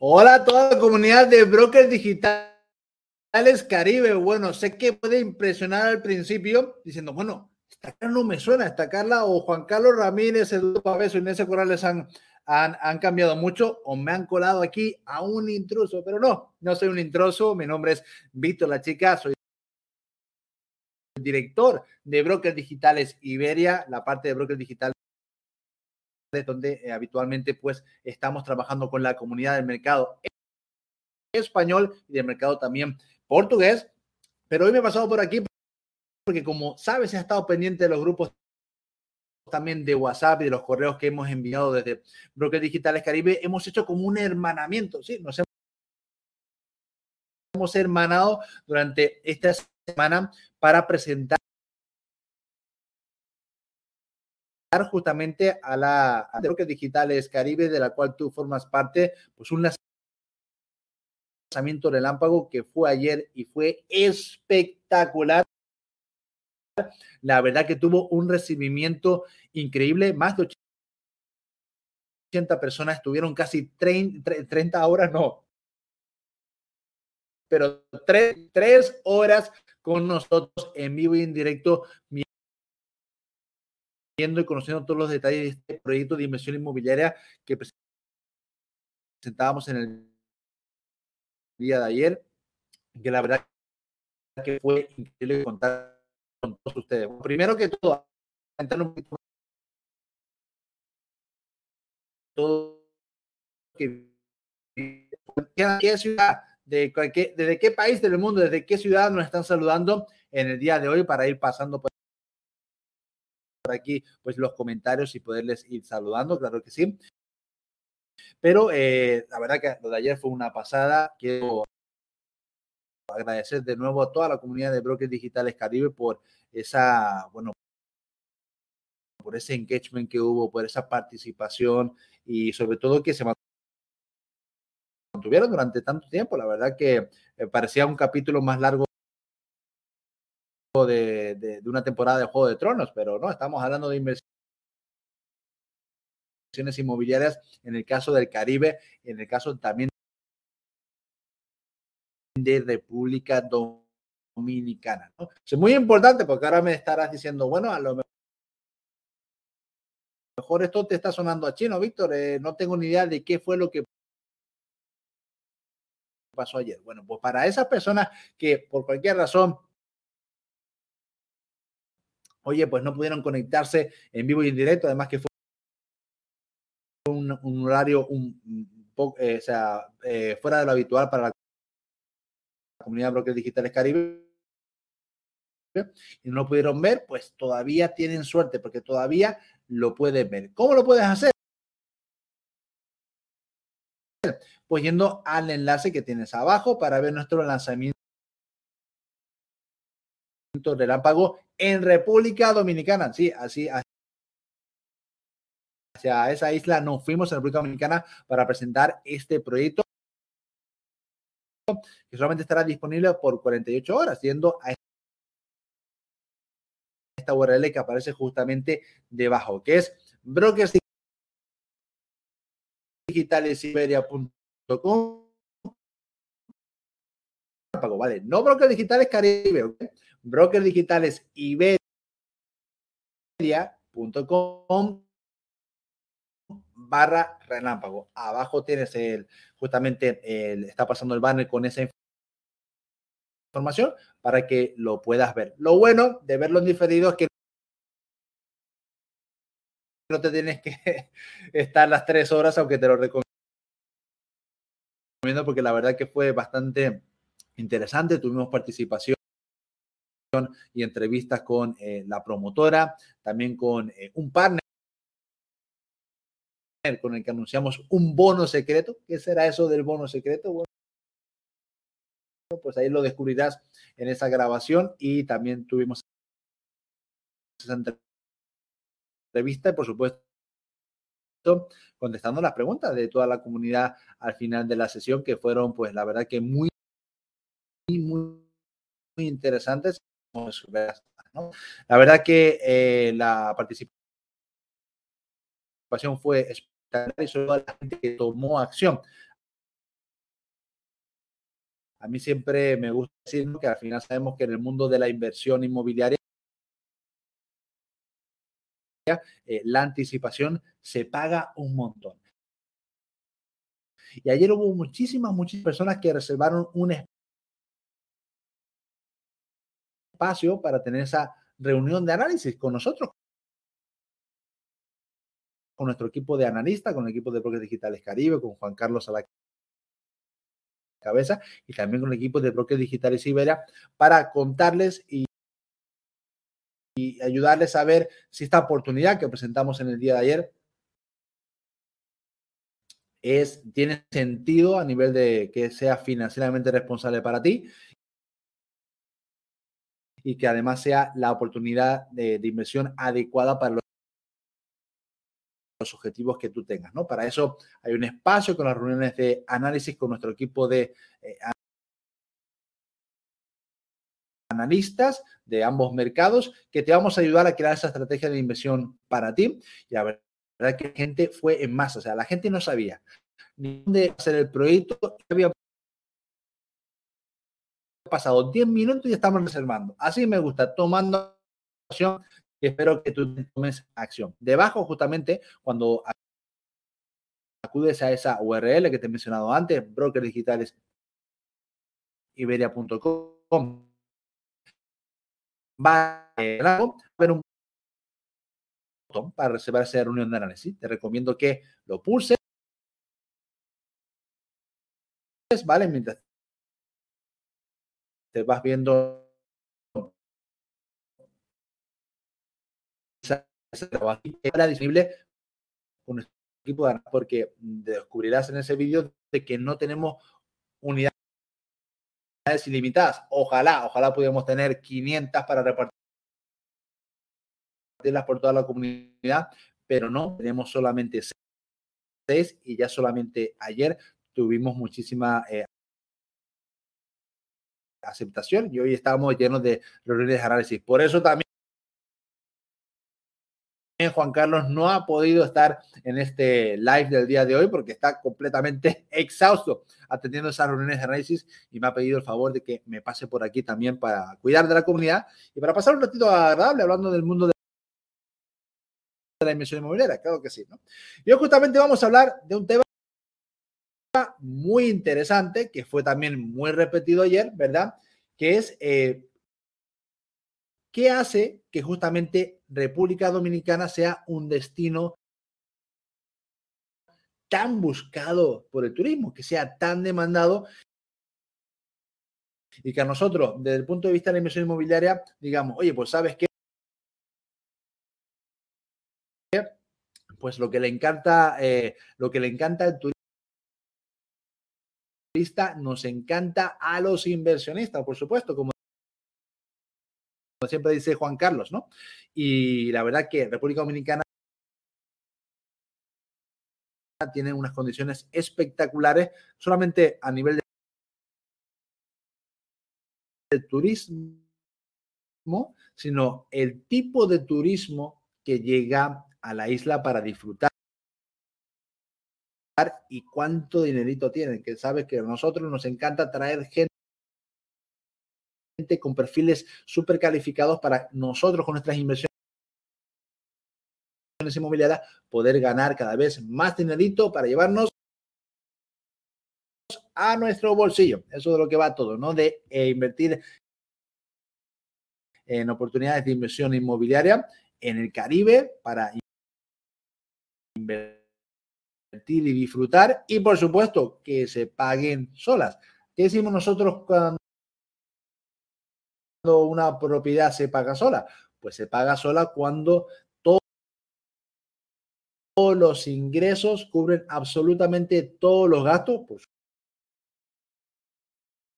Hola a toda la comunidad de brokers digitales Caribe. Bueno, sé que puede impresionar al principio diciendo, bueno, esta cara no me suena, esta Carla o Juan Carlos Ramírez, Eduardo Paveso, Inés Corrales han, han, han, cambiado mucho o me han colado aquí a un intruso, pero no, no soy un intruso. Mi nombre es Víctor La Chica, soy director de Brokers Digitales Iberia, la parte de Brokers Digitales donde eh, habitualmente pues estamos trabajando con la comunidad del mercado español y del mercado también portugués. Pero hoy me he pasado por aquí porque como sabes, he estado pendiente de los grupos también de WhatsApp y de los correos que hemos enviado desde Brokers Digitales Caribe. Hemos hecho como un hermanamiento, ¿sí? Nos hemos hermanado durante esta semana para presentar justamente a la a Digitales Caribe, de la cual tú formas parte, pues un lanzamiento relámpago que fue ayer y fue espectacular. La verdad que tuvo un recibimiento increíble, más de 80 personas estuvieron casi 30, 30 horas, no, pero tres, tres horas con nosotros en vivo y en directo y conociendo todos los detalles de este proyecto de inversión inmobiliaria que presentábamos en el día de ayer, que la verdad que fue increíble contar con todos ustedes. primero que todo, todo que qué ciudad, de qué, desde qué país del mundo, desde qué ciudad nos están saludando en el día de hoy para ir pasando por aquí pues los comentarios y poderles ir saludando, claro que sí. Pero eh, la verdad que lo de ayer fue una pasada. Quiero agradecer de nuevo a toda la comunidad de Brokers Digitales Caribe por esa, bueno, por ese engagement que hubo, por esa participación y sobre todo que se mantuvieron durante tanto tiempo. La verdad que eh, parecía un capítulo más largo de, una temporada de Juego de Tronos, pero no, estamos hablando de inversiones inmobiliarias en el caso del Caribe, en el caso también de República Dominicana. Es muy importante porque ahora me estarás diciendo, bueno, a lo mejor esto te está sonando a chino, Víctor, eh, no tengo ni idea de qué fue lo que pasó ayer. Bueno, pues para esas personas que por cualquier razón oye, pues no pudieron conectarse en vivo y en directo, además que fue un, horario un, poco, eh, o sea, eh, fuera de lo habitual para la comunidad de brokers digitales Caribe y no lo pudieron ver, pues todavía tienen suerte porque todavía lo pueden ver. ¿Cómo lo puedes hacer? Pues yendo al enlace que tienes abajo para ver nuestro lanzamiento relámpago en República Dominicana. Sí, así, hacia esa isla nos fuimos en República Dominicana para presentar este proyecto que solamente estará disponible por 48 horas, yendo a esta URL que aparece justamente debajo, que es brokers Vale, no brokers digitales Caribe, ¿okay? Brokers digitales iberia.com barra relámpago. Abajo tienes el, justamente está pasando el banner con esa información para que lo puedas ver. Lo bueno de verlo en diferido es que no te tienes que estar las tres horas, aunque te lo recomiendo, porque la verdad que fue bastante interesante. Tuvimos participación y entrevistas con eh, la promotora, también con eh, un partner con el que anunciamos un bono secreto. ¿Qué será eso del bono secreto? Bueno, pues ahí lo descubrirás en esa grabación y también tuvimos esa entrevista y por supuesto contestando las preguntas de toda la comunidad al final de la sesión que fueron pues la verdad que muy muy, muy interesantes la verdad que eh, la participación fue espectacular y sobre todo la gente que tomó acción. a mí siempre me gusta decir que al final sabemos que en el mundo de la inversión inmobiliaria eh, la anticipación se paga un montón. Y ayer hubo muchísimas, muchísimas personas que reservaron un espacio para tener esa reunión de análisis con nosotros, con nuestro equipo de analistas, con el equipo de Brokers Digitales Caribe, con Juan Carlos a la cabeza y también con el equipo de Brokers Digitales Iberia para contarles y, y ayudarles a ver si esta oportunidad que presentamos en el día de ayer es, tiene sentido a nivel de que sea financieramente responsable para ti y que además sea la oportunidad de, inversión adecuada para los los objetivos que tú tengas, ¿no? Para eso hay un espacio con las reuniones de análisis con nuestro equipo de eh, analistas de ambos mercados que te vamos a ayudar a crear esa estrategia de inversión para ti. Y la verdad que la gente fue en masa, o sea, la gente no sabía ni dónde hacer el proyecto, había pasado 10 minutos y estamos reservando. Así me gusta, tomando acción y espero que tú tomes acción. Debajo, justamente, cuando acudes a esa URL que te he mencionado antes, brokerdigitalesiberia.com, va a haber un botón para reservar esa reunión de análisis. Te recomiendo que lo pulses, ¿vale? Mientras te vas viendo era disponible con nuestro equipo de porque descubrirás en ese vídeo de que no tenemos unidades ilimitadas. Ojalá, ojalá pudiéramos tener 500 para repartirlas por toda la comunidad, pero no, tenemos solamente 6 y ya solamente ayer tuvimos muchísima eh, aceptación y hoy estamos llenos de reuniones de análisis. Por eso también Juan Carlos no ha podido estar en este live del día de hoy porque está completamente exhausto atendiendo esas reuniones de análisis y me ha pedido el favor de que me pase por aquí también para cuidar de la comunidad y para pasar un ratito agradable hablando del mundo de la inversión inmobiliaria, claro que sí, ¿no? Y hoy justamente vamos a hablar de un tema muy interesante que fue también muy repetido ayer, ¿verdad? Que es eh, ¿Qué hace que justamente República Dominicana sea un destino tan buscado por el turismo, que sea tan demandado y que a nosotros, desde el punto de vista de la inversión inmobiliaria, digamos, oye, pues sabes qué, pues lo que le encanta, eh, lo que le encanta al nos encanta a los inversionistas, por supuesto, como siempre dice Juan Carlos, ¿no? Y la verdad que República Dominicana tiene unas condiciones espectaculares, solamente a nivel de turismo, sino el tipo de turismo que llega a la isla para disfrutar y cuánto dinerito tienen, que sabes que a nosotros nos encanta traer gente con perfiles súper calificados para nosotros con nuestras inversiones inmobiliarias poder ganar cada vez más dinerito para llevarnos a nuestro bolsillo. Eso de lo que va todo, ¿no? De eh, invertir en oportunidades de inversión inmobiliaria en el Caribe para invertir y disfrutar y por supuesto que se paguen solas. ¿Qué decimos nosotros cuando una propiedad se paga sola? Pues se paga sola cuando todos los ingresos cubren absolutamente todos los gastos, por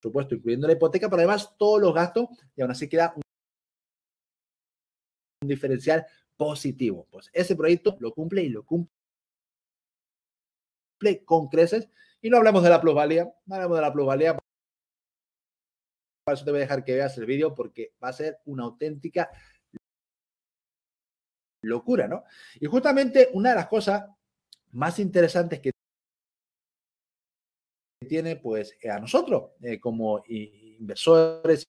supuesto, incluyendo la hipoteca, pero además todos los gastos y aún así queda un, diferencial positivo. Pues ese proyecto lo cumple y lo cumple con creces. Y no hablamos de la plusvalía, no hablamos de la plusvalía eso te voy a dejar que veas el vídeo porque va a ser una auténtica locura, ¿no? Y justamente una de las cosas más interesantes que tiene pues a nosotros como inversores,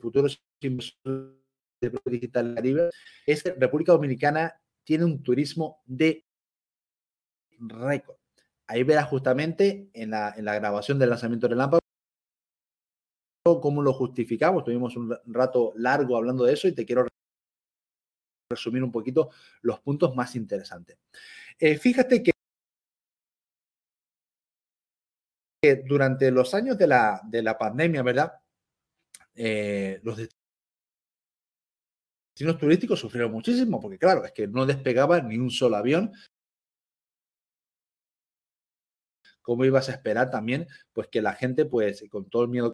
futuros inversores de digital Caribe, es que República Dominicana tiene un turismo de récord. Ahí verás justamente en la, en la grabación del lanzamiento del lámpara cómo lo justificamos. Tuvimos un rato largo hablando de eso y te quiero resumir un poquito los puntos más interesantes. Eh, fíjate que durante los años de la, de la pandemia, ¿verdad? Eh, los destinos turísticos sufrieron muchísimo porque, claro, es que no despegaba ni un solo avión. ¿Cómo ibas a esperar también? Pues que la gente, pues, con todo el miedo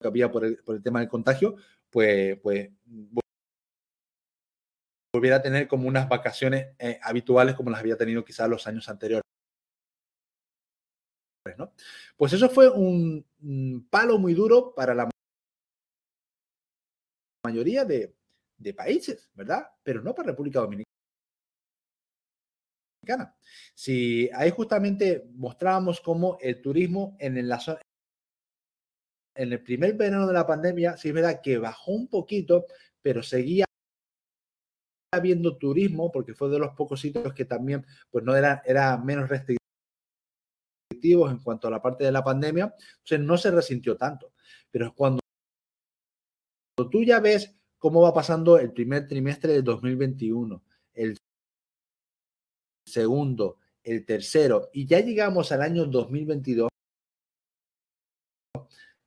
que había por el, tema del contagio, pues, pues volviera a tener como unas vacaciones eh, habituales como las había tenido quizás los años anteriores. ¿no? Pues eso fue un, palo muy duro para la mayoría de, de países, ¿verdad? Pero no para República Dominicana. Si ahí justamente mostrábamos cómo el turismo en, en el primer verano de la pandemia, sí es verdad que bajó un poquito, pero seguía habiendo turismo, porque fue de los pocos sitios que también, pues no era, era menos restrictivos en cuanto a la parte de la pandemia, entonces no se resintió tanto. Pero cuando tú ya ves cómo va pasando el primer trimestre de 2021, el segundo, el tercero, y ya llegamos al año 2022,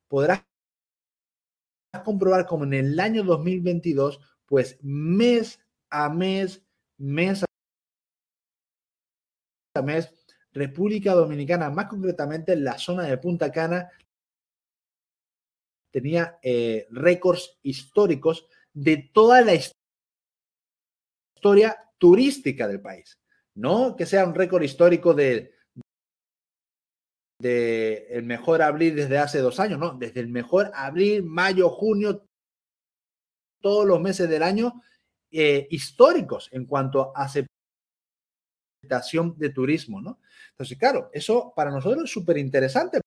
podrás comprobar como en el año 2022, pues mes a mes, mes a mes, República Dominicana, más concretamente en la zona de Punta Cana, tenía eh, récords históricos de toda la historia turística del país. No que sea un récord histórico de, de el mejor abril desde hace dos años, no, desde el mejor abril, mayo, junio, todos los meses del año eh, históricos en cuanto a aceptación de turismo, ¿no? Entonces, claro, eso para nosotros es súper interesante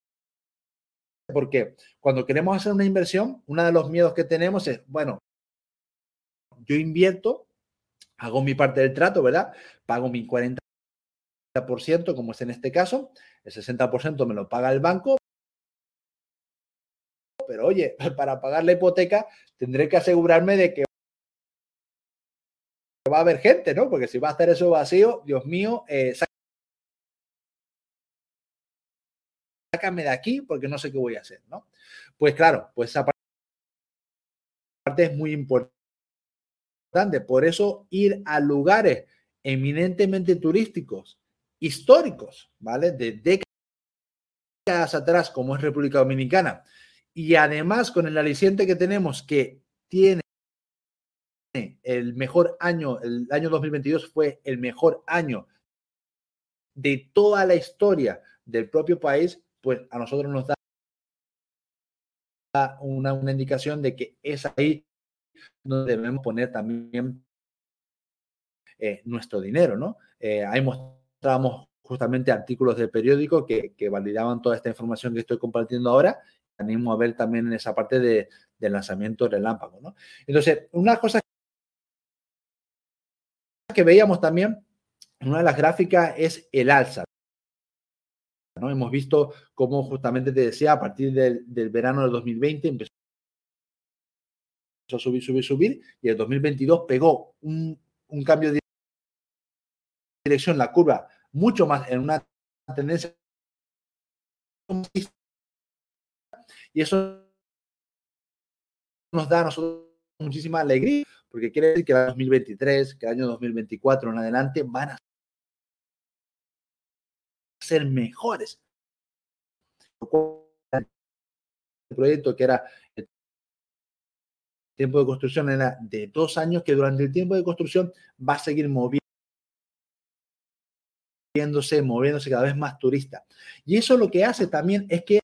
porque cuando queremos hacer una inversión, uno de los miedos que tenemos es, bueno, yo invierto, hago mi parte del trato, ¿verdad? Pago mi 40%, como es en este caso, el 60% me lo paga el banco, pero oye, para pagar la hipoteca tendré que asegurarme de que va a haber gente, ¿no? Porque si va a hacer eso vacío, Dios mío, eh, sácame de aquí porque no sé qué voy a hacer, ¿no? Pues claro, pues esa parte es muy importante. Por eso ir a lugares eminentemente turísticos, históricos, ¿vale? De décadas atrás, como es República Dominicana, y además con el aliciente que tenemos que tiene el mejor año, el año 2022 fue el mejor año de toda la historia del propio país, pues a nosotros nos da una, una indicación de que es ahí donde debemos poner también eh, nuestro dinero, ¿no? Eh, ahí mostramos justamente artículos de periódico que, validaban toda esta información que estoy compartiendo ahora. Animo a ver también en esa parte de, del lanzamiento relámpago, ¿no? Entonces, una cosa que veíamos también, una de las gráficas es el alza. ¿no? Hemos visto cómo justamente te decía, a partir del, del verano del 2020 empezó a subir, subir, subir, y el 2022 pegó un, cambio de dirección, la curva, mucho más en una tendencia. Y eso nos da a nosotros muchísima alegría, porque quiere decir que el año 2023, que el año 2024 en adelante van a ser mejores. El proyecto que era tiempo de construcción era de dos años, que durante el tiempo de construcción va a seguir moviéndose, moviéndose cada vez más turista. Y eso lo que hace también es que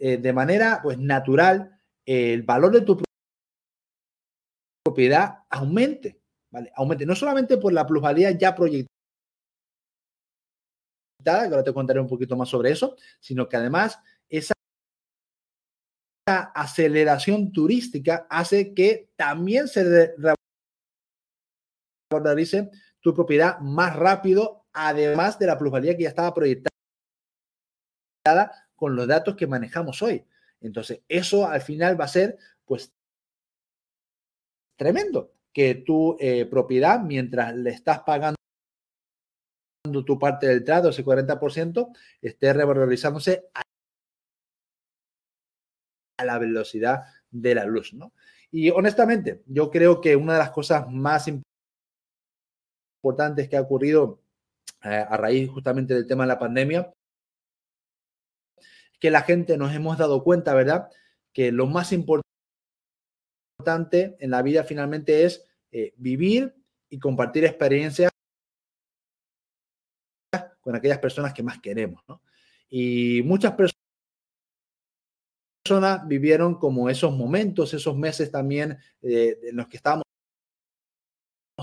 eh, de manera pues natural el valor de tu propiedad aumente, ¿vale? Aumente, no solamente por la plusvalía ya proyectada, que ahora te contaré un poquito más sobre eso, sino que además esa aceleración turística hace que también se revalorice tu propiedad más rápido, además de la plusvalía que ya estaba proyectada con los datos que manejamos hoy. Entonces, eso al final va a ser, pues, tremendo, que tu eh, propiedad, mientras le estás pagando tu parte del trato, ese 40%, esté revalorizándose a la velocidad de la luz, ¿no? Y honestamente, yo creo que una de las cosas más importantes que ha ocurrido eh, a raíz justamente del tema de la pandemia que la gente nos hemos dado cuenta, ¿verdad? Que lo más importante en la vida finalmente es eh, vivir y compartir experiencias con aquellas personas que más queremos, ¿no? Y muchas personas vivieron como esos momentos, esos meses también eh, en los que estábamos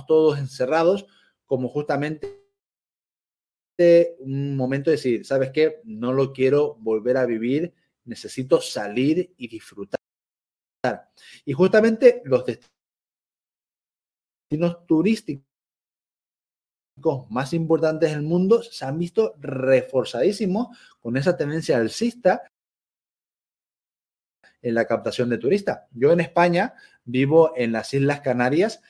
todos encerrados, como justamente un momento de decir, ¿sabes qué? No lo quiero volver a vivir, necesito salir y disfrutar. Y justamente los destinos turísticos más importantes del mundo se han visto reforzadísimos con esa tendencia alcista en la captación de turistas. Yo en España vivo en las Islas Canarias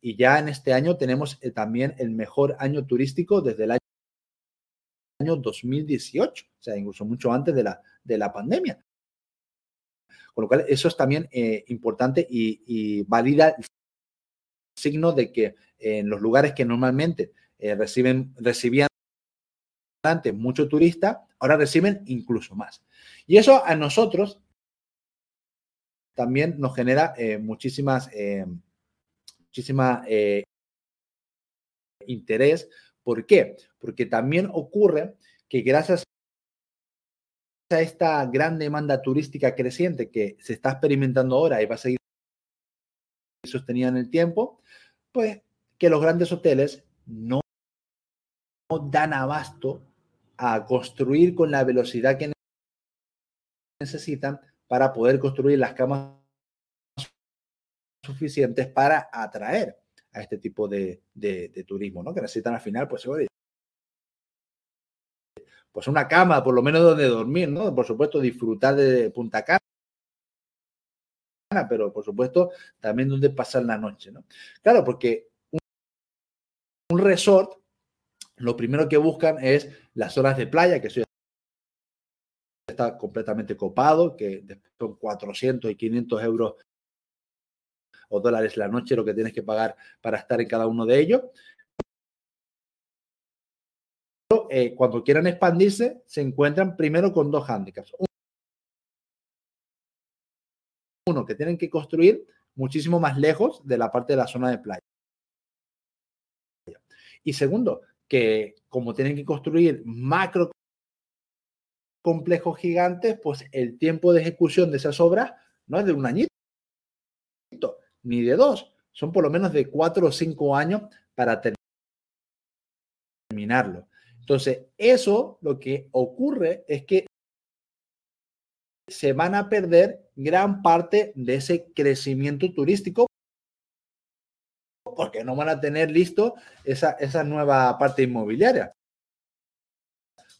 y ya en este año tenemos eh, también el mejor año turístico desde el año 2018, o sea, incluso mucho antes de la, de la pandemia. Con lo cual, eso es también eh, importante y, valida el signo de que en los lugares que normalmente eh, reciben, recibían antes mucho turista, ahora reciben incluso más. Y eso a nosotros también nos genera muchísimas muchísima eh, interés. ¿Por qué? Porque también ocurre que gracias a esta gran demanda turística creciente que se está experimentando ahora y va a seguir sostenida en el tiempo, pues que los grandes hoteles no dan abasto a construir con la velocidad que necesitan para poder construir las camas suficientes para atraer a este tipo de, turismo, ¿no? Que necesitan al final, pues, pues una cama, por lo menos donde dormir, ¿no? Por supuesto, disfrutar de Punta Cana, pero por supuesto también donde pasar la noche, ¿no? Claro, porque un resort, lo primero que buscan es las horas de playa, que está completamente copado, que son 400 y 500 euros o dólares la noche lo que tienes que pagar para estar en cada uno de ellos. Eh, cuando quieran expandirse, se encuentran primero con dos hándicaps. Uno, que tienen que construir muchísimo más lejos de la parte de la zona de playa. Y segundo, que como tienen que construir macro complejos gigantes, pues el tiempo de ejecución de esas obras no es de un añito, ni de dos, son por lo menos de cuatro o cinco años para terminarlo. Entonces, eso lo que ocurre es que se van a perder gran parte de ese crecimiento turístico porque no van a tener listo esa, esa nueva parte inmobiliaria.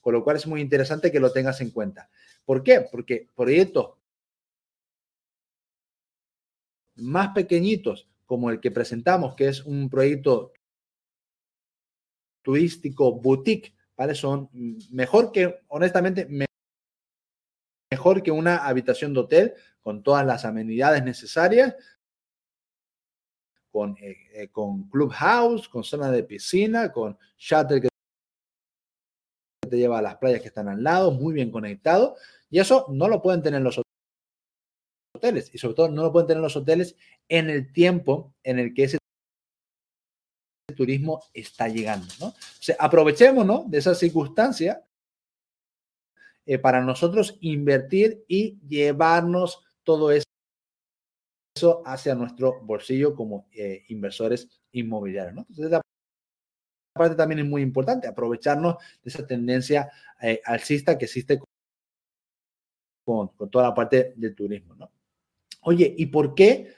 Con lo cual es muy interesante que lo tengas en cuenta. ¿Por qué? Porque proyectos más pequeñitos, como el que presentamos, que es un proyecto turístico boutique, ¿vale? Son mejor que, honestamente, mejor que una habitación de hotel con todas las amenidades necesarias, con, eh, eh, con clubhouse, con zona de piscina, con shuttle que te lleva a las playas que están al lado, muy bien conectado. Y eso no lo pueden tener los hoteles y sobre todo no lo pueden tener los hoteles en el tiempo en el que ese turismo está llegando. ¿no? O sea, aprovechemos ¿no? de esa circunstancia eh, para nosotros invertir y llevarnos todo eso hacia nuestro bolsillo como eh, inversores inmobiliarios. Entonces, parte también es muy importante, aprovecharnos de esa tendencia eh, alcista que existe con, toda la parte del turismo. ¿no? Oye, ¿y por qué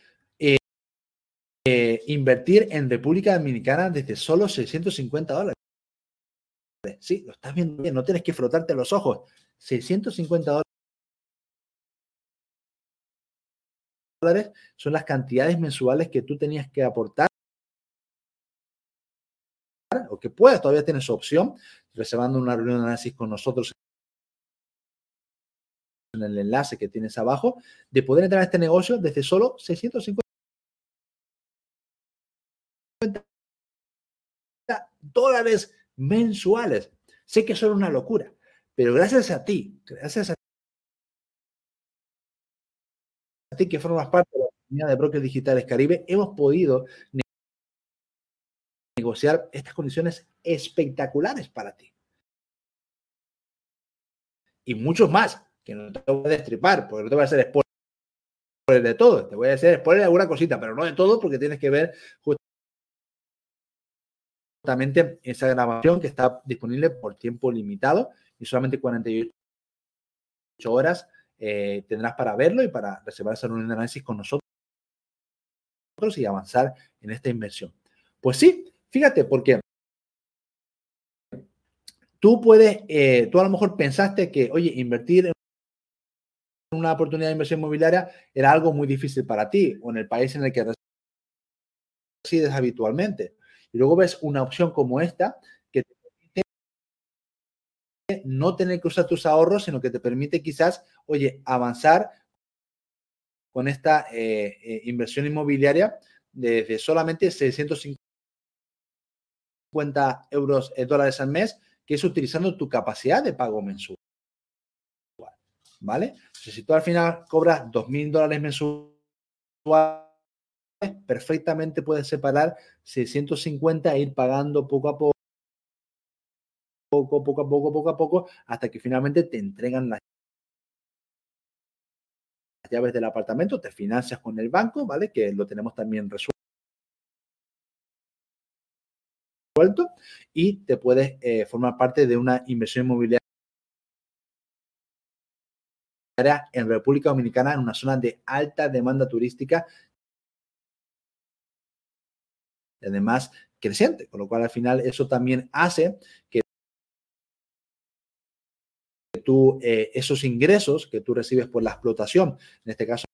eh, invertir en República Dominicana desde solo 650 dólares? Sí, lo estás viendo bien, no tienes que frotarte los ojos. 650 dólares son las cantidades mensuales que tú tenías que aportar o que puedas, todavía tienes opción, reservando una reunión de análisis con nosotros en el enlace que tienes abajo, de poder entrar a este negocio desde solo 650 dólares mensuales. Sé que eso es una locura, pero gracias a ti, gracias a ti que formas parte de la comunidad de brokers digitales Caribe, hemos podido negociar estas condiciones espectaculares para ti. Y muchos más, que no te voy a destripar, porque no te voy a hacer spoiler de todo. Te voy a hacer spoiler de alguna cosita, pero no de todo, porque tienes que ver justamente esa grabación que está disponible por tiempo limitado y solamente 48 horas eh, tendrás para verlo y para reservar esa reunión análisis con nosotros y avanzar en esta inversión. Pues sí, fíjate, porque tú puedes, eh, tú a lo mejor pensaste que, oye, invertir en una oportunidad de inversión inmobiliaria era algo muy difícil para ti o en el país en el que resides habitualmente. Y luego ves una opción como esta no tener que usar tus ahorros, sino que te permite quizás, oye, avanzar con esta eh, eh, inversión inmobiliaria desde solamente 650 euros, eh, dólares al mes, que es utilizando tu capacidad de pago mensual. ¿Vale? si tú al final cobras 2.000 dólares mensuales, perfectamente puedes separar 650 e ir pagando poco a poco, poco, poco a poco, poco a poco, hasta que finalmente te entregan las llaves del apartamento, te financias con el banco, ¿vale? Que lo tenemos también resuelto. Y te puedes eh, formar parte de una inversión inmobiliaria en República Dominicana, en una zona de alta demanda turística además creciente, con lo cual al final eso también hace que tú, eh, esos ingresos que tú recibes por la explotación, en este caso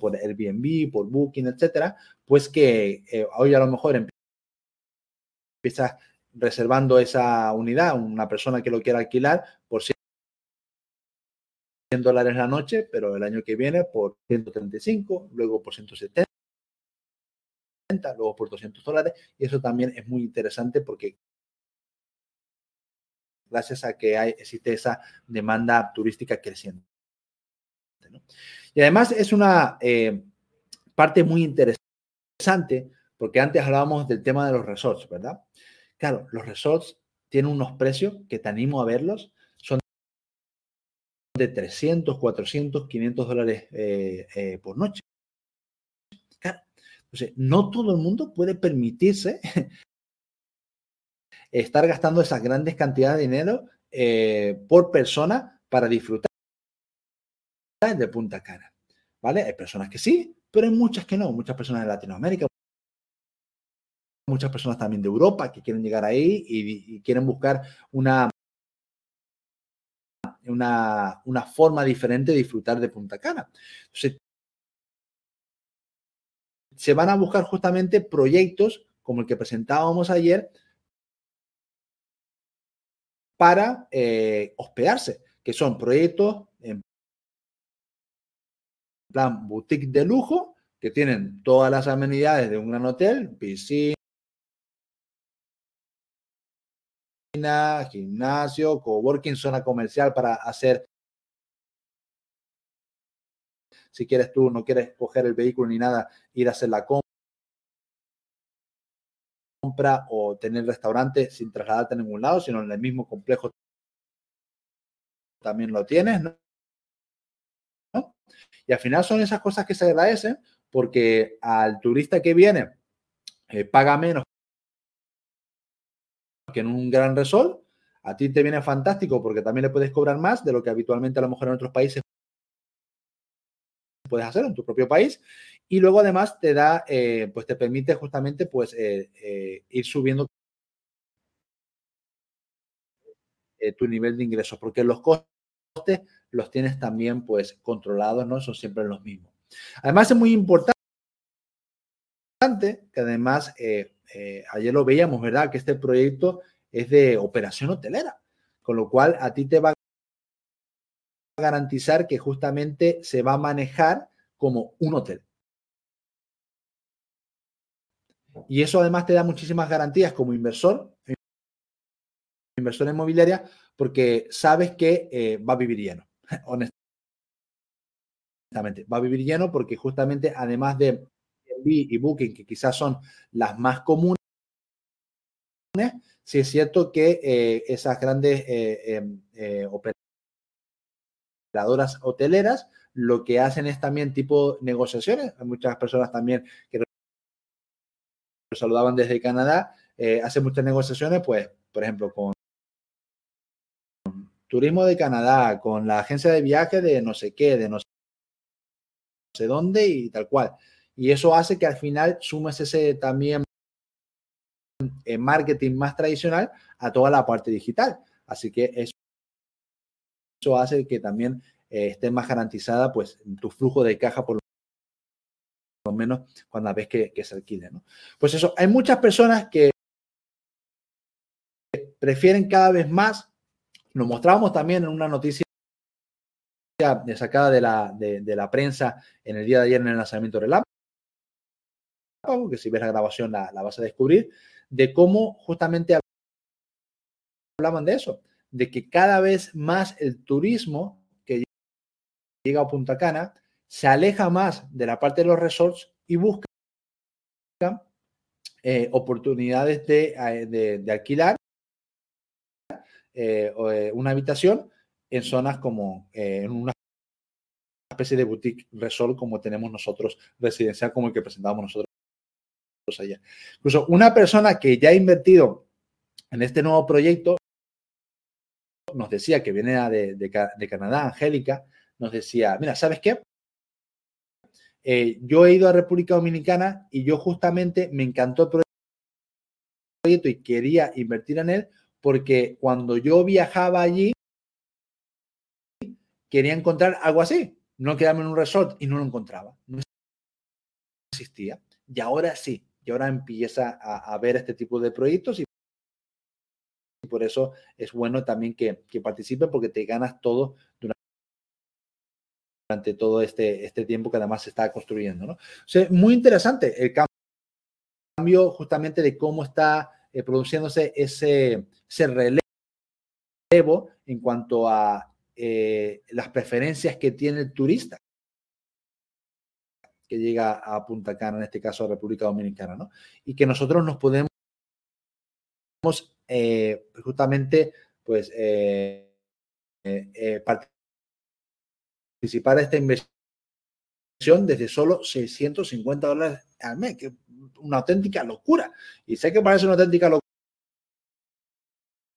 por Airbnb, por Booking, etcétera, pues que eh, hoy a lo mejor empiezas reservando esa unidad, una persona que lo quiera alquilar por 100 dólares la noche, pero el año que viene por 135, luego por 170 luego por 200 dólares, y eso también es muy interesante porque gracias a que hay, existe esa demanda turística creciente. Y además es una eh, parte muy interesante porque antes hablábamos del tema de los resorts, ¿verdad? Claro, los resorts tienen unos precios que te animo a verlos, son de 300, 400, 500 dólares eh, eh, por noche no todo el mundo puede permitirse estar gastando esas grandes cantidades de dinero eh, por persona para disfrutar de Punta Cana. ¿Vale? Hay personas que sí, pero hay muchas que no. Muchas personas de Latinoamérica, muchas personas también de Europa que quieren llegar ahí y, quieren buscar una, una, una, forma diferente de disfrutar de Punta Cana. Se van a buscar justamente proyectos como el que presentábamos ayer para eh, hospedarse, que son proyectos en plan boutique de lujo, que tienen todas las amenidades de un gran hotel, piscina, gimnasio, coworking, zona comercial para hacer. Si quieres tú, no quieres coger el vehículo ni nada, ir a hacer la compra o tener restaurante sin trasladarte a ningún lado, sino en el mismo complejo también lo tienes, ¿no? Y al final son esas cosas que se agradecen porque al turista que viene eh, paga menos que en un gran resort, a ti te viene fantástico porque también le puedes cobrar más de lo que habitualmente a lo mejor en otros países puedes hacer en tu propio país. Y luego además te da, eh, pues te permite justamente pues eh, eh, ir subiendo tu nivel de ingresos, porque los costes los tienes también pues controlados, ¿no? Son siempre los mismos. Además es muy importante que además ayer lo veíamos, ¿verdad? Que este proyecto es de operación hotelera, con lo cual a ti te va a garantizar que justamente se va a manejar como un hotel. Y eso además te da muchísimas garantías como inversor, inversor inmobiliaria, porque sabes que eh, va a vivir lleno, honestamente. Va a vivir lleno porque justamente además de Airbnb y Booking, que quizás son las más comunes, sí es cierto que eh, esas grandes eh, em, operadoras hoteleras lo que hacen es también tipo negociaciones. Hay muchas personas también que nos saludaban desde Canadá, eh, hacen muchas negociaciones, pues, por ejemplo, con Turismo de Canadá, con la agencia de viaje de no sé qué, de no sé dónde y tal cual. Y eso hace que al final sumes ese también eh, marketing más tradicional a toda la parte digital. Así que eso, eso hace que también eh, esté más garantizada pues tu flujo de caja por menos cuando ves que, se alquile. Pues eso, hay muchas personas que prefieren cada vez más, lo mostrábamos también en una noticia sacada de la, de, la prensa en el día de ayer en el lanzamiento del que si ves la grabación la, vas a descubrir, de cómo justamente hablaban de eso, de que cada vez más el turismo llega a Punta Cana, se aleja más de la parte de los resorts y busca eh, oportunidades de, eh, alquilar eh, una habitación en zonas como en una especie de boutique resort como tenemos nosotros, residencial como el que presentamos nosotros allá. Incluso una persona que ya ha invertido en este nuevo proyecto nos decía que viene de, de Canadá, Angélica, nos decía, mira, ¿sabes qué? Eh, yo he ido a República Dominicana y yo justamente me encantó el proyecto y quería invertir en él porque cuando yo viajaba allí quería encontrar algo así, no quedarme en un resort y no lo encontraba, no existía. Y ahora sí, y ahora empieza a, ver este tipo de proyectos y por eso es bueno también que, que participen porque te ganas todo durante durante todo este, este tiempo que además se está construyendo. ¿no? O muy interesante el cambio justamente de cómo está eh, produciéndose ese, ese relevo en cuanto a eh, las preferencias que tiene el turista que llega a Punta Cana, en este caso a República Dominicana, ¿no? Y que nosotros nos podemos eh, justamente pues participar participar a esta inversión desde solo 650 dólares al mes, que es una auténtica locura. Y sé que parece una auténtica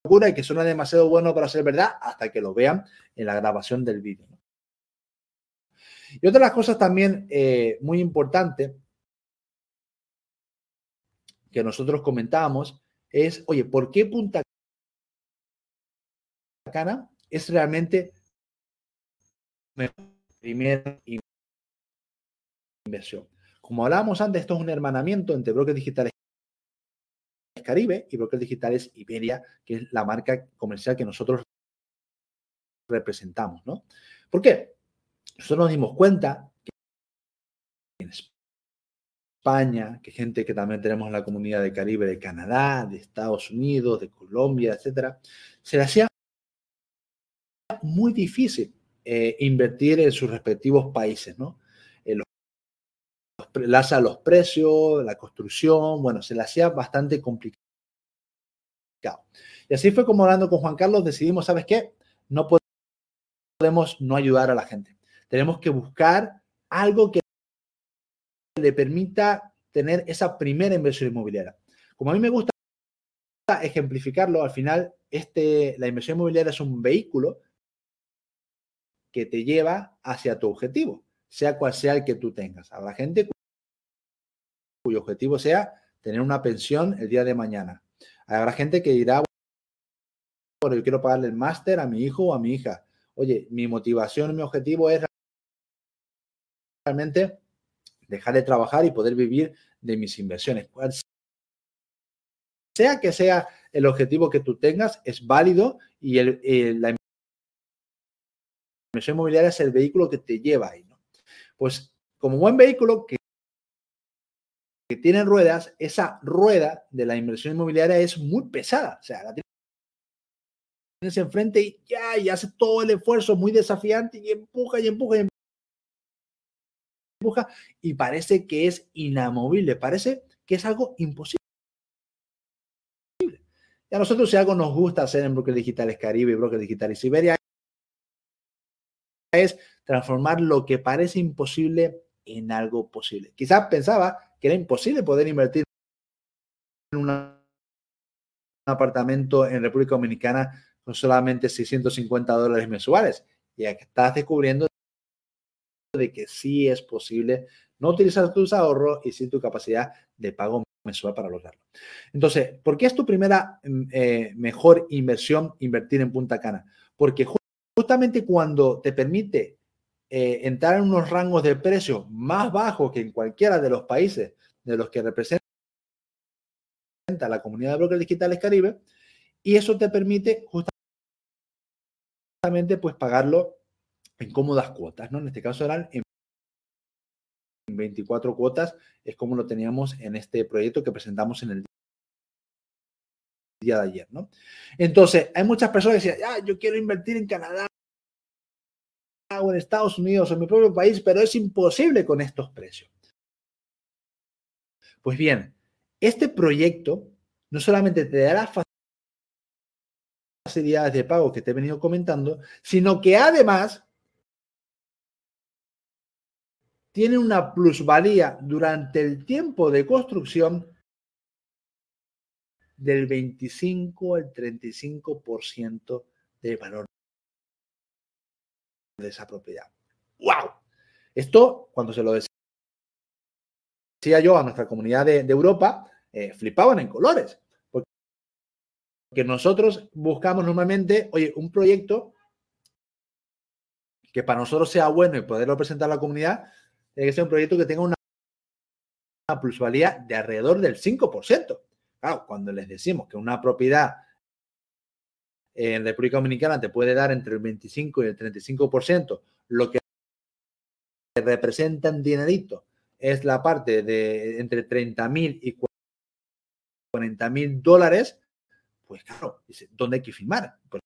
locura y que suena demasiado bueno para ser verdad hasta que lo vean en la grabación del vídeo. Y otra de las cosas también eh, muy importante que nosotros comentábamos es, oye, ¿por qué Punta Cana es realmente primera inversión. Como hablábamos antes, esto es un hermanamiento entre brokers digitales Caribe y brokers digitales Iberia, que es la marca comercial que nosotros representamos, ¿no? ¿Por qué? Nosotros nos dimos cuenta que en España, que gente que también tenemos en la comunidad de Caribe, de Canadá, de Estados Unidos, de Colombia, etcétera, se le hacía muy difícil eh, invertir en sus respectivos países, ¿no? Eh, los, los precios, la construcción, bueno, se le hacía bastante complicado. Y así fue como hablando con Juan Carlos, decidimos, ¿sabes qué? No podemos no ayudar a la gente. Tenemos que buscar algo que le permita tener esa primera inversión inmobiliaria. Como a mí me gusta ejemplificarlo, al final, este, la inversión inmobiliaria es un vehículo que te lleva hacia tu objetivo, sea cual sea el que tú tengas. Habrá gente cuyo objetivo sea tener una pensión el día de mañana. Habrá gente que dirá, bueno, yo quiero pagarle el máster a mi hijo o a mi hija. Oye, mi motivación, mi objetivo es realmente dejar de trabajar y poder vivir de mis inversiones. Sea que sea el objetivo que tú tengas, es válido y el, la inversión inmobiliaria es el vehículo que te lleva ahí. ¿no? Pues como buen vehículo que, tiene ruedas, esa rueda de la inversión inmobiliaria es muy pesada. O sea, la tienes enfrente y ya, y hace todo el esfuerzo muy desafiante y empuja y empuja y empuja y parece que es inamovible, parece que es algo imposible. Y a nosotros si algo nos gusta hacer en Brokers Digitales Caribe Brokers Digitales Siberia es transformar lo que parece imposible en algo posible. Quizás pensaba que era imposible poder invertir en un apartamento en República Dominicana con solamente 650 dólares mensuales. Y estás descubriendo de que sí es posible no utilizar tus ahorros y sin tu capacidad de pago mensual para lograrlo. Entonces, ¿por qué es tu primera mm, eh, mejor inversión invertir en Punta Cana? Porque justamente cuando te permite eh, entrar en unos rangos de precio más bajos que en cualquiera de los países de los que representa la comunidad de brokers digitales Caribe, y eso te permite justamente pues pagarlo en cómodas cuotas, ¿no? En este caso eran en 24 cuotas, es como lo teníamos en este proyecto que presentamos en el día de ayer, ¿no? Entonces, hay muchas personas que decían, ah, yo quiero invertir en Canadá o en Estados Unidos o en mi propio país, pero es imposible con estos precios. Pues bien, este proyecto no solamente te dará facilidades de pago que te he venido comentando, sino que además tiene una plusvalía durante el tiempo de construcción del 25 al 35% de valor de esa propiedad. ¡Wow! Esto, cuando se lo decía yo a nuestra comunidad de, Europa, eh, flipaban en colores. Porque nosotros buscamos normalmente, oye, un proyecto que para nosotros sea bueno y poderlo presentar a la comunidad, tiene que ser un proyecto que tenga una, plusvalía de alrededor del 5%. Cuando les decimos que una propiedad en República Dominicana te puede dar entre el 25 y el 35%, lo que representa en dinerito es la parte de entre 30 mil y 40 mil dólares, pues claro, ¿dónde hay que firmar? Por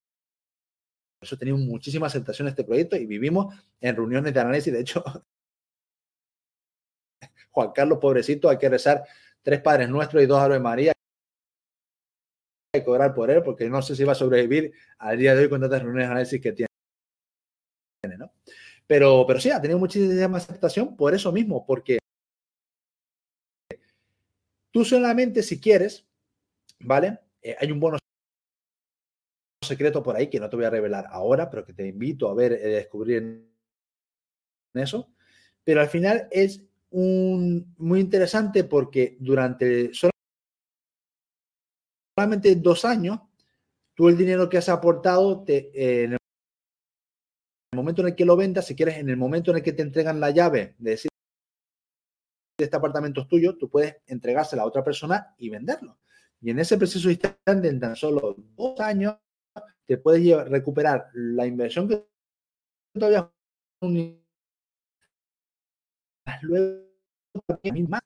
eso tenido muchísima aceptación este proyecto y vivimos en reuniones de análisis. De hecho, Juan Carlos, pobrecito, hay que rezar tres Padres Nuestros y dos Ave María. Que cobrar por él porque no sé si va a sobrevivir al día de hoy con tantas reuniones de análisis que tiene. ¿no? Pero, pero sí, ha tenido muchísima aceptación por eso mismo, porque tú solamente si quieres, ¿vale? Eh, hay un bono secreto por ahí que no te voy a revelar ahora, pero que te invito a ver, y eh, descubrir en eso. Pero al final es un, muy interesante porque durante solamente dos años, tú el dinero que has aportado, te, eh, en el momento en el que lo vendas, si quieres, en el momento en el que te entregan la llave de decir este apartamento es tuyo, tú puedes entregársela a otra persona y venderlo. Y en ese preciso instante, en tan solo dos años, te puedes recuperar la inversión que todavía luego más.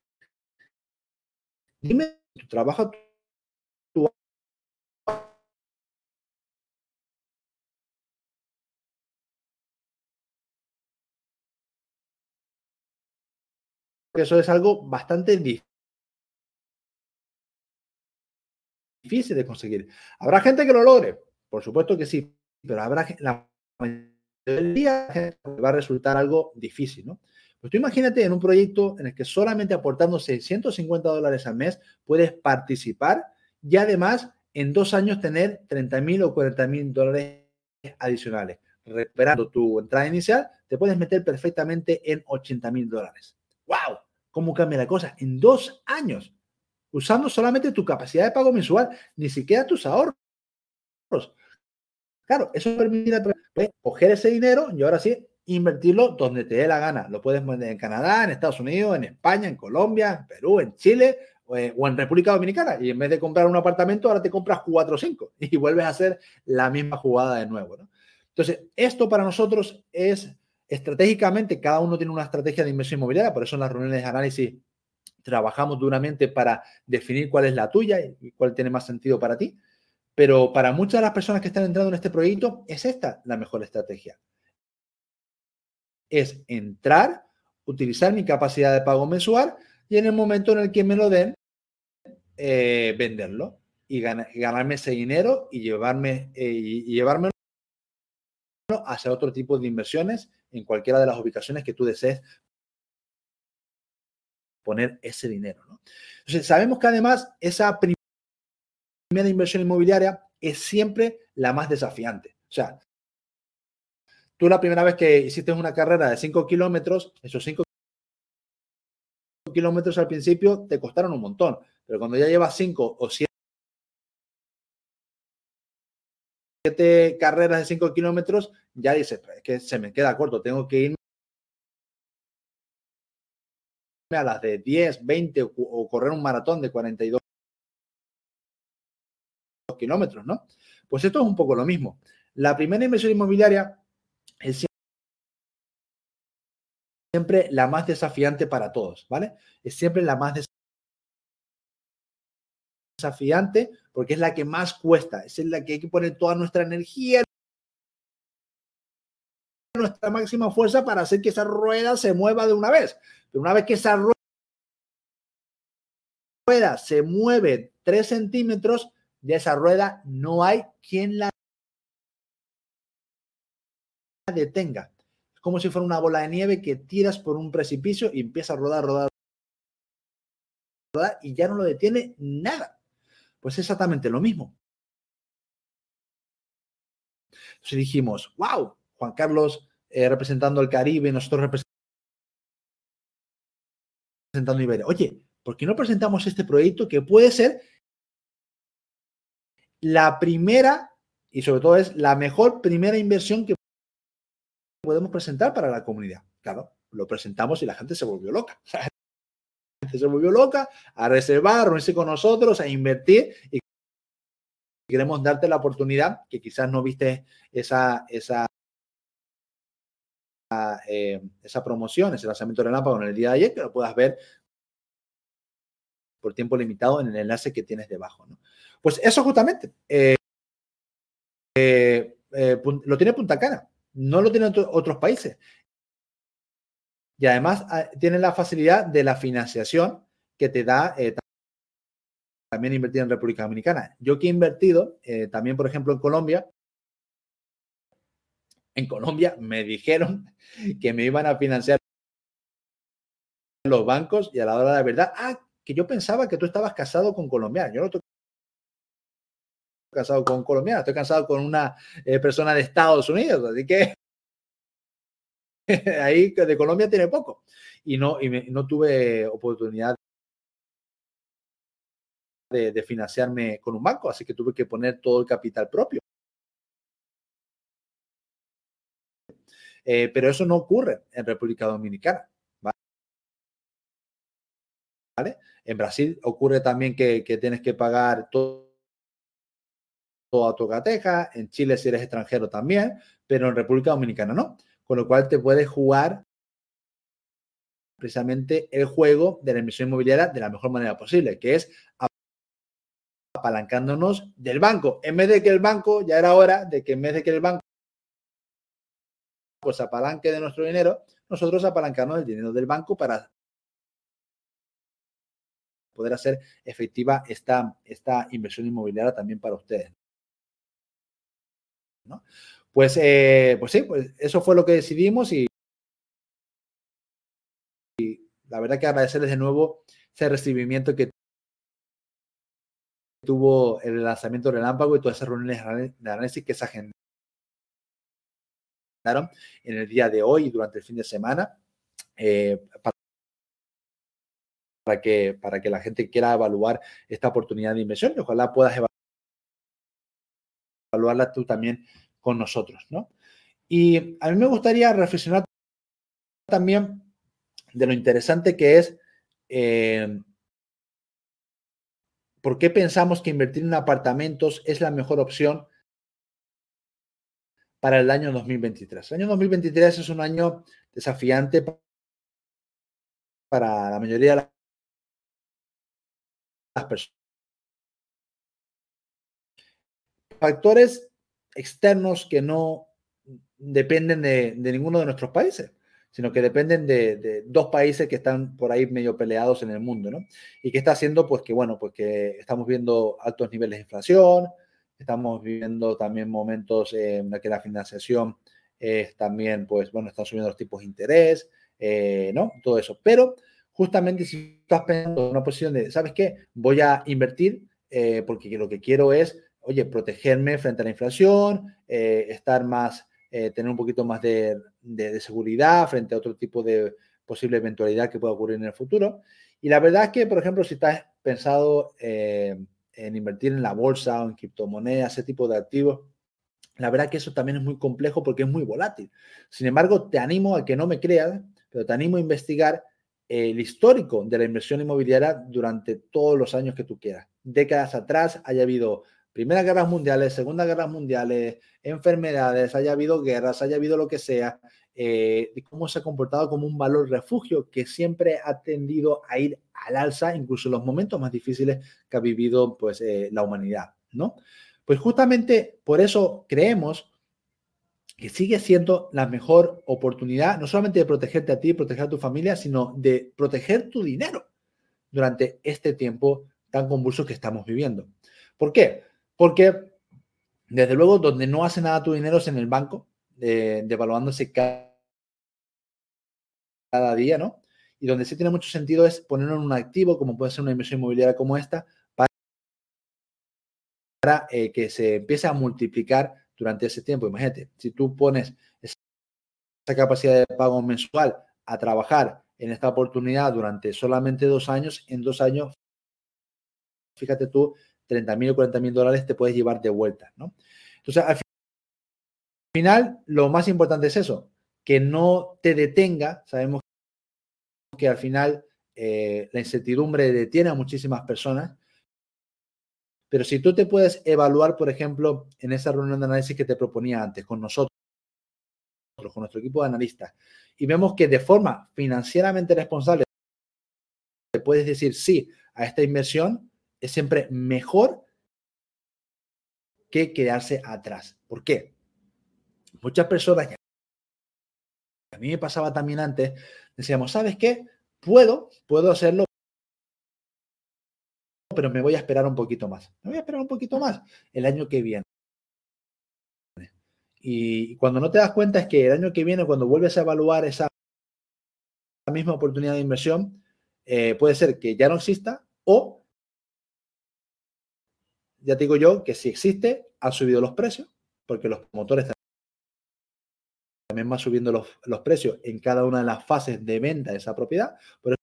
Dime tu trabajo, eso es algo bastante difícil de conseguir. ¿Habrá gente que lo logre? Por supuesto que sí, pero habrá la mayoría del día va a resultar algo difícil, ¿no? Pues tú imagínate en un proyecto en el que solamente aportando 650 dólares al mes puedes participar y además en dos años tener 30 mil o 40 mil dólares adicionales. Recuperando tu entrada inicial, te puedes meter perfectamente en 80 mil dólares. ¡Wow! ¿Cómo cambia la cosa? En dos años, usando solamente tu capacidad de pago mensual, ni siquiera tus ahorros. Claro, eso permite pues, coger ese dinero y ahora sí invertirlo donde te dé la gana. Lo puedes poner en Canadá, en Estados Unidos, en España, en Colombia, en Perú, en Chile eh, o en República Dominicana. Y en vez de comprar un apartamento, ahora te compras cuatro o cinco y vuelves a hacer la misma jugada de nuevo. Entonces, esto para nosotros es estratégicamente, cada uno tiene una estrategia de inversión inmobiliaria, por eso en las reuniones de análisis trabajamos duramente para definir cuál es la tuya y cuál tiene más sentido para ti. Pero para muchas de las personas que están entrando en este proyecto, es esta la mejor estrategia es entrar, utilizar mi capacidad de pago mensual y en el momento en el que me lo den, eh, venderlo y ganarme ese dinero y llevarme eh, y llevármelo hacia otro tipo de inversiones en cualquiera de las ubicaciones que tú desees poner ese dinero. Entonces, sabemos que además esa primera inversión inmobiliaria es siempre la más desafiante. O sea, Tú la primera vez que hiciste una carrera de 5 kilómetros, esos 5 kilómetros al principio te costaron un montón, pero cuando ya llevas 5 o 7 carreras de 5 kilómetros, ya dices, pues, es que se me queda corto, tengo que irme a las de 10, 20 o, correr un maratón de 42 kilómetros, ¿no? Pues esto es un poco lo mismo. La primera inversión inmobiliaria es siempre la más desafiante para todos, ¿vale? Es siempre la más desafiante porque es la que más cuesta, es la que hay que poner toda nuestra energía, nuestra máxima fuerza para hacer que esa rueda se mueva de una vez. Pero una vez que esa rueda se mueve 3 centímetros, de esa rueda no hay quien la detenga. Es como si fuera una bola de nieve que tiras por un precipicio y empieza a rodar, rodar, rodar y ya no lo detiene nada. Pues exactamente lo mismo. Entonces dijimos, wow, Juan Carlos eh, representando el Caribe, nosotros representando Iberia. Oye, ¿por qué no presentamos este proyecto que puede ser la primera y sobre todo es la mejor primera inversión que podemos presentar para la comunidad. Claro, lo presentamos y la gente se volvió loca. Se volvió loca a reservar, a reunirse con nosotros, a invertir y queremos darte la oportunidad que quizás no viste esa, esa, eh, esa promoción, ese lanzamiento de relámpago en el día de ayer, que lo puedas ver por tiempo limitado en el enlace que tienes debajo. ¿no? Pues eso justamente eh, eh, lo tiene Punta Cana. No lo tienen otros países. Y además ah, tienen la facilidad de la financiación que te da eh, también invertir en República Dominicana. Yo que he invertido, eh, también por ejemplo en Colombia, en Colombia me dijeron que me iban a financiar los bancos y a la hora de la verdad, ah, que yo pensaba que tú estabas casado con colombiana. Yo no estoy casado con colombiana, estoy casado con una eh, persona de Estados Unidos, así que ahí de Colombia tiene poco. Y no, no tuve oportunidad de, financiarme con un banco, así que tuve que poner todo el capital propio. Eh, pero eso no ocurre en República Dominicana. ¿vale? En Brasil ocurre también que, que tienes que pagar todo toda tu gateja, en Chile si eres extranjero también, pero en República Dominicana no. Con lo cual te puedes jugar precisamente el juego de la emisión inmobiliaria de la mejor manera posible, que es apalancándonos del banco. En vez de que el banco, ya era hora de que en vez de que el banco pues apalanque de nuestro dinero, nosotros apalancarnos el dinero del banco para poder hacer efectiva esta, esta inversión inmobiliaria también para ustedes. Pues, eh, pues sí, pues eso fue lo que decidimos y, y la verdad que agradecerles de nuevo ese recibimiento que tuvo el lanzamiento relámpago y todas esas reuniones de análisis que se agendaron en el día de hoy y durante el fin de semana eh, para, que, para que la gente quiera evaluar esta oportunidad de inversión y ojalá puedas evaluarla tú también con nosotros, ¿no? Y a mí me gustaría reflexionar también de lo interesante que es eh, ¿Por qué pensamos que invertir en apartamentos es la mejor opción para el año 2023? El año 2023 es un año desafiante para la mayoría de las personas. Factores externos que no dependen de, de ninguno de nuestros países sino que dependen de, dos países que están por ahí medio peleados en el mundo, ¿no? Y que está haciendo, pues que, bueno, pues que estamos viendo altos niveles de inflación, estamos viviendo también momentos en los que la financiación es también, pues, bueno, están subiendo los tipos de interés, eh, ¿no? Todo eso. Pero justamente si estás pensando en una posición de, ¿sabes qué? Voy a invertir eh, porque lo que quiero es, oye, protegerme frente a la inflación, eh, estar más eh, tener un poquito más de, seguridad frente a otro tipo de posible eventualidad que pueda ocurrir en el futuro. Y la verdad es que, por ejemplo, si estás pensado eh, en invertir en la bolsa o en criptomonedas, ese tipo de activos, la verdad que eso también es muy complejo porque es muy volátil. Sin embargo, te animo a que no me creas, pero te animo a investigar el histórico de la inversión inmobiliaria durante todos los años que tú quieras. Décadas atrás haya habido Primeras guerras mundiales, Segunda guerras mundiales, enfermedades, haya habido guerras, haya habido lo que sea, eh, cómo se ha comportado como un valor refugio que siempre ha tendido a ir al alza, incluso en los momentos más difíciles que ha vivido pues, eh, la humanidad, ¿no? Pues justamente por eso creemos que sigue siendo la mejor oportunidad, no solamente de protegerte a ti, proteger a tu familia, sino de proteger tu dinero durante este tiempo tan convulso que estamos viviendo. ¿Por qué? Porque, desde luego, donde no hace nada tu dinero es en el banco, devaluándose cada, día, ¿no? Y donde sí tiene mucho sentido es ponerlo en un activo, como puede ser una inversión inmobiliaria como esta, para eh, que se empiece a multiplicar durante ese tiempo. Imagínate, si tú pones esa capacidad de pago mensual a trabajar en esta oportunidad durante solamente dos años, en dos años, fíjate tú 30 mil o 40 mil dólares te puedes llevar de vuelta, ¿no? Entonces, al final, lo más importante es eso, que no te detenga. Sabemos que al final eh, la incertidumbre detiene a muchísimas personas, pero si tú te puedes evaluar, por ejemplo, en esa reunión de análisis que te proponía antes con nosotros, con nuestro equipo de analistas, y vemos que de forma financieramente responsable te puedes decir sí a esta inversión, es siempre mejor que quedarse atrás. ¿Por qué? Muchas personas, a mí me pasaba también antes, decíamos, ¿sabes qué? Puedo, puedo hacerlo, pero me voy a esperar un poquito más. Me voy a esperar un poquito más el año que viene. Y cuando no te das cuenta es que el año que viene, cuando vuelves a evaluar esa misma oportunidad de inversión, eh, puede ser que ya no exista o ya te digo yo que si existe, ha subido los precios, porque los promotores también van subiendo los, precios en cada una de las fases de venta de esa propiedad. Por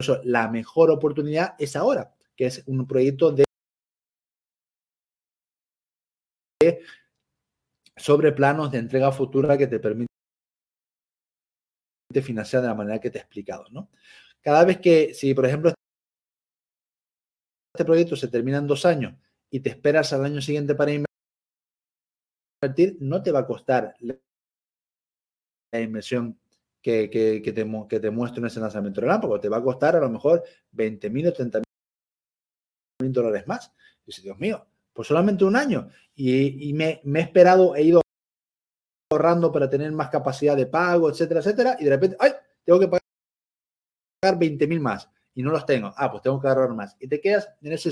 eso, la mejor oportunidad es ahora, que es un proyecto de sobre planos de entrega futura que te permite financiar de la manera que te he explicado, ¿no? Cada vez que, si por ejemplo este proyecto se termina en dos años y te esperas al año siguiente para invertir, no te va a costar la inversión que, te, que te muestro en ese lanzamiento relámpago. Te va a costar a lo mejor 20 mil o 30 mil dólares más. Y dice, Dios mío, pues solamente un año. Y, me, me, he esperado, he ido ahorrando para tener más capacidad de pago, etcétera, etcétera. Y de repente, ¡ay! Tengo que pagar 20 mil más y no los tengo. Ah, pues tengo que ahorrar más. Y te quedas en ese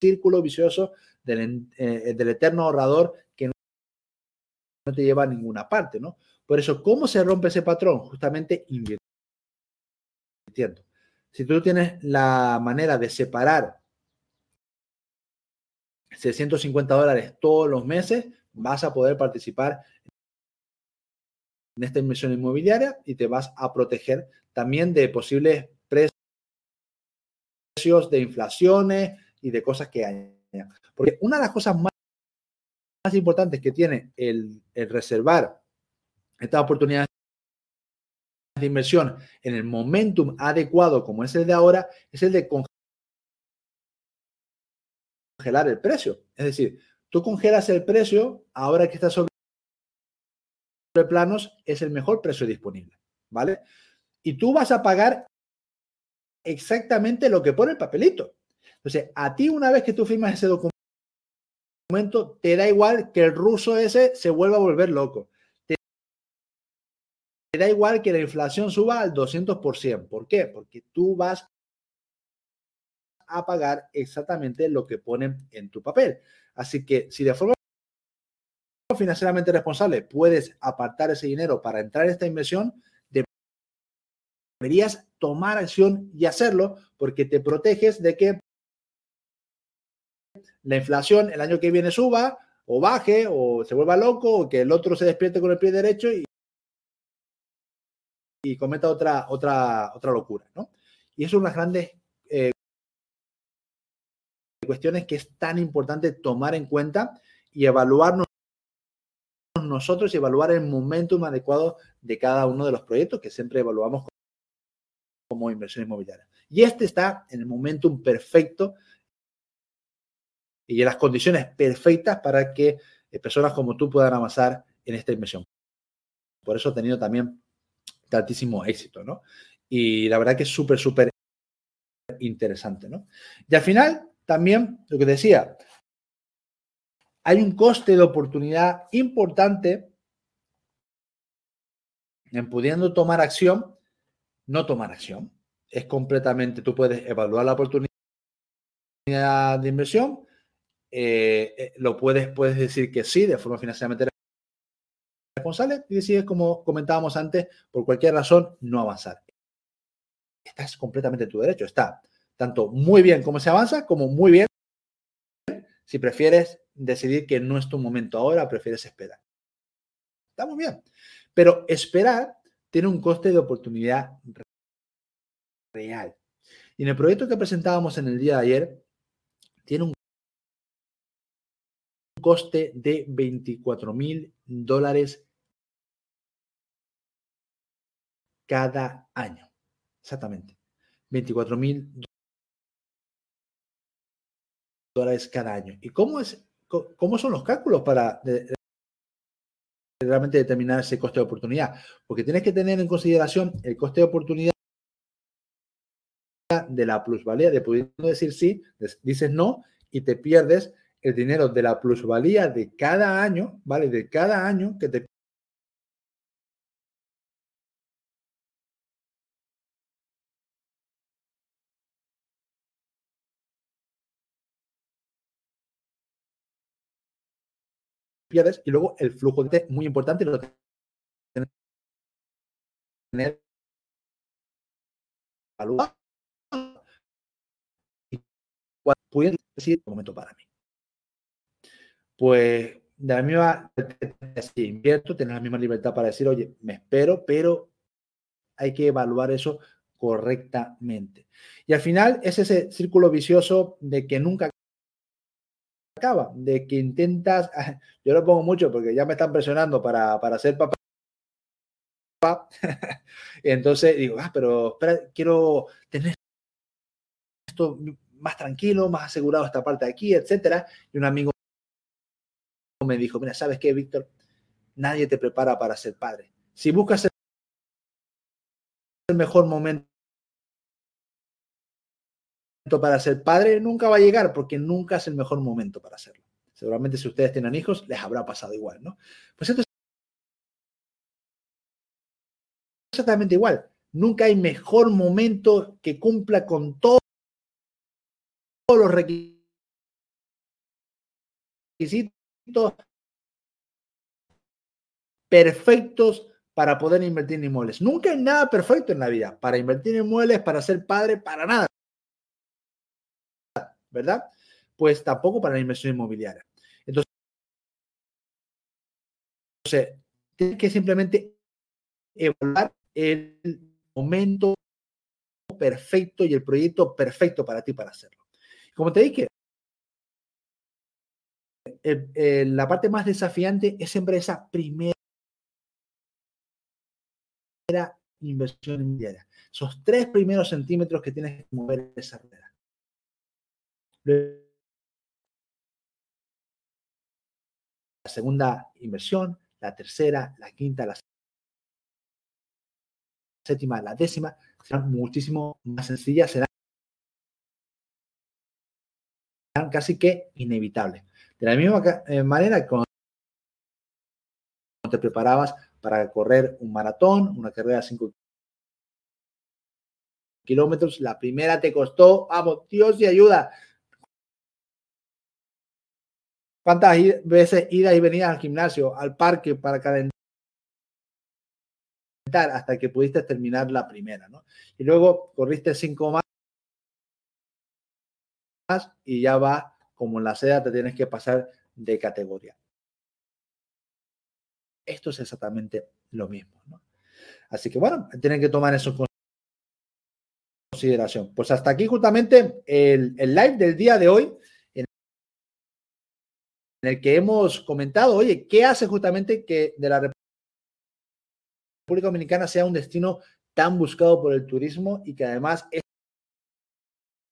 círculo vicioso del, eh, del eterno ahorrador que no, te lleva a ninguna parte, ¿no? Por eso, ¿cómo se rompe ese patrón? Justamente invirtiendo. si tú tienes la manera de separar 650 dólares todos los meses, vas a poder participar en esta inversión inmobiliaria y te vas a proteger también de posibles precios de inflaciones y de cosas que hay. Porque una de las cosas más, importantes que tiene el, el reservar estas oportunidades de inversión en el momentum adecuado como es el de ahora, es el de congelar el precio. Es decir, tú congelas el precio ahora que está sobre planos, es el mejor precio disponible, ¿vale? Y tú vas a pagar exactamente lo que pone el papelito. Entonces, a ti una vez que tú firmas ese documento, te da igual que el ruso ese se vuelva a volver loco da igual que la inflación suba al 200%. ¿Por qué? Porque tú vas a pagar exactamente lo que ponen en tu papel. Así que si de forma financieramente responsable puedes apartar ese dinero para entrar en esta inversión, deberías tomar acción y hacerlo porque te proteges de que la inflación el año que viene suba o baje o se vuelva loco o que el otro se despierte con el pie derecho y y cometa otra, otra, otra locura, ¿no? Y eso es una las grandes eh, cuestiones que es tan importante tomar en cuenta y evaluarnos nosotros y evaluar el momentum adecuado de cada uno de los proyectos que siempre evaluamos como inversión inmobiliaria. Y este está en el momentum perfecto y en las condiciones perfectas para que eh, personas como tú puedan avanzar en esta inversión. Por eso he tenido también altísimo éxito, ¿no? Y la verdad que es súper, súper interesante, ¿no? Y al final, también, lo que decía, hay un coste de oportunidad importante en pudiendo tomar acción, no tomar acción. Es completamente, tú puedes evaluar la oportunidad de inversión, eh, eh, lo puedes, puedes decir que sí de forma financieramente responsable y decides, como comentábamos antes, por cualquier razón, no avanzar. Estás completamente en tu derecho. Está tanto muy bien como se avanza, como muy bien si prefieres decidir que no es tu momento ahora, prefieres esperar. Está muy bien. Pero esperar tiene un coste de oportunidad real. Y en el proyecto que presentábamos en el día de ayer, tiene un coste de 24 mil dólares cada año. Exactamente. 24 mil dólares cada año. ¿Y cómo, es, cómo son los cálculos para realmente determinar ese coste de oportunidad? Porque tienes que tener en consideración el coste de oportunidad de la plusvalía, de pudiendo decir sí, dices no y te pierdes el dinero de la plusvalía de cada año, ¿vale? De cada año que te y luego el flujo de muy importante lo tener y decir el momento para mí. Pues de la misma si invierto, tener la misma libertad para decir, oye, me espero, pero hay que evaluar eso correctamente. Y al final es ese círculo vicioso de que nunca acaba, de que intentas, yo lo pongo mucho porque ya me están presionando para, para ser papá. Entonces digo, ah, pero espera, quiero tener esto más tranquilo, más asegurado esta parte de aquí, etcétera. Y un amigo me dijo, mira, ¿sabes qué, Víctor? Nadie te prepara para ser padre. Si buscas el mejor momento para ser padre nunca va a llegar porque nunca es el mejor momento para hacerlo. Seguramente si ustedes tienen hijos les habrá pasado igual, ¿no? Pues esto es exactamente igual. Nunca hay mejor momento que cumpla con todos los requisitos perfectos para poder invertir en inmuebles. Nunca hay nada perfecto en la vida para invertir en inmuebles, para ser padre, para nada. ¿Verdad? Pues tampoco para la inversión inmobiliaria. Entonces, tienes que simplemente evaluar el momento perfecto y el proyecto perfecto para ti para hacerlo. Como te dije, la parte más desafiante es siempre esa primera inversión inmobiliaria. Esos tres primeros centímetros que tienes que mover esa rueda. La segunda inversión, la tercera, la quinta, la séptima, la décima, serán muchísimo más sencillas, serán casi que inevitables. De la misma eh, manera, cuando te preparabas para correr un maratón, una carrera de 5 kilómetros, la primera te costó, vamos, Dios y ayuda. ¿Cuántas veces idas y venidas al gimnasio, al parque para calentar hasta que pudiste terminar la primera, ¿no? Y luego corriste cinco más y ya va como en la seda, te tienes que pasar de categoría. Esto es exactamente lo mismo. ¿no? Así que bueno, tienen que tomar eso en consideración. Pues hasta aquí justamente el, el live del día de hoy en el que hemos comentado, oye, ¿qué hace justamente que de la República Dominicana sea un destino tan buscado por el turismo y que además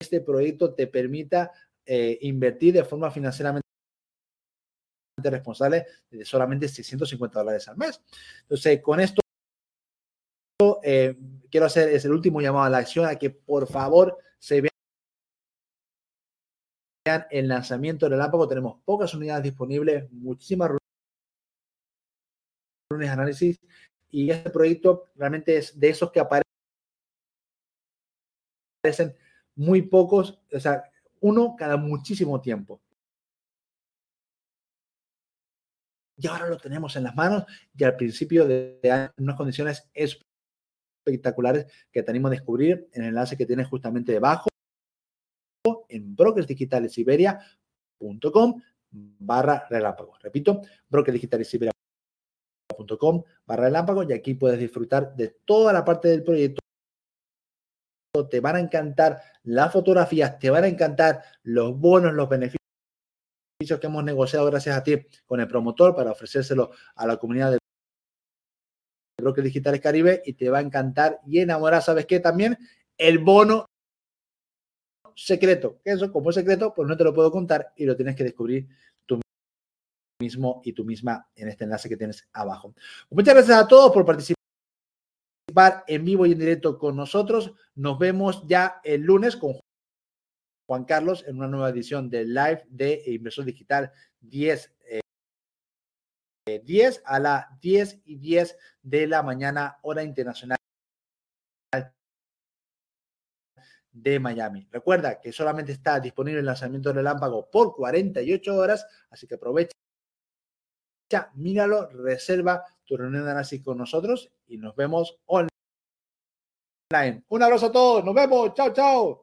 este proyecto te permita eh, invertir de forma financieramente responsable de solamente 650 dólares al mes. Entonces, con esto eh, quiero hacer es el último llamado a la acción a que por favor se vean el lanzamiento del relámpago. Tenemos pocas unidades disponibles, muchísimas reuniones de análisis y este proyecto realmente es de esos que aparecen muy pocos, o sea, uno cada muchísimo tiempo. y ahora lo tenemos en las manos y al principio de, unas condiciones espectaculares que tenemos a descubrir en el enlace que tienes justamente debajo en brokersdigitalesiberia.com barra relámpago. Repito, brokersdigitalesiberia.com barra relámpago y aquí puedes disfrutar de toda la parte del proyecto. Te van a encantar las fotografías, te van a encantar los bonos, los beneficios que hemos negociado gracias a ti con el promotor para ofrecérselo a la comunidad de Brokers Digitales Caribe y te va a encantar y enamorar, ¿sabes qué? También el bono secreto, que eso como es secreto, pues no te lo puedo contar y lo tienes que descubrir tú mismo y tú misma en este enlace que tienes abajo. Muchas gracias a todos por participar en vivo y en directo con nosotros. Nos vemos ya el lunes con Juan Carlos en una nueva edición de Live de Inversor Digital 10. 10 eh, a las 10 y 10 de la mañana, hora internacional de Miami. Recuerda que solamente está disponible el lanzamiento del relámpago por 48 horas, así que aprovecha, míralo, reserva tu reunión de análisis con nosotros y nos vemos online. Un abrazo a todos, nos vemos, chao, chao.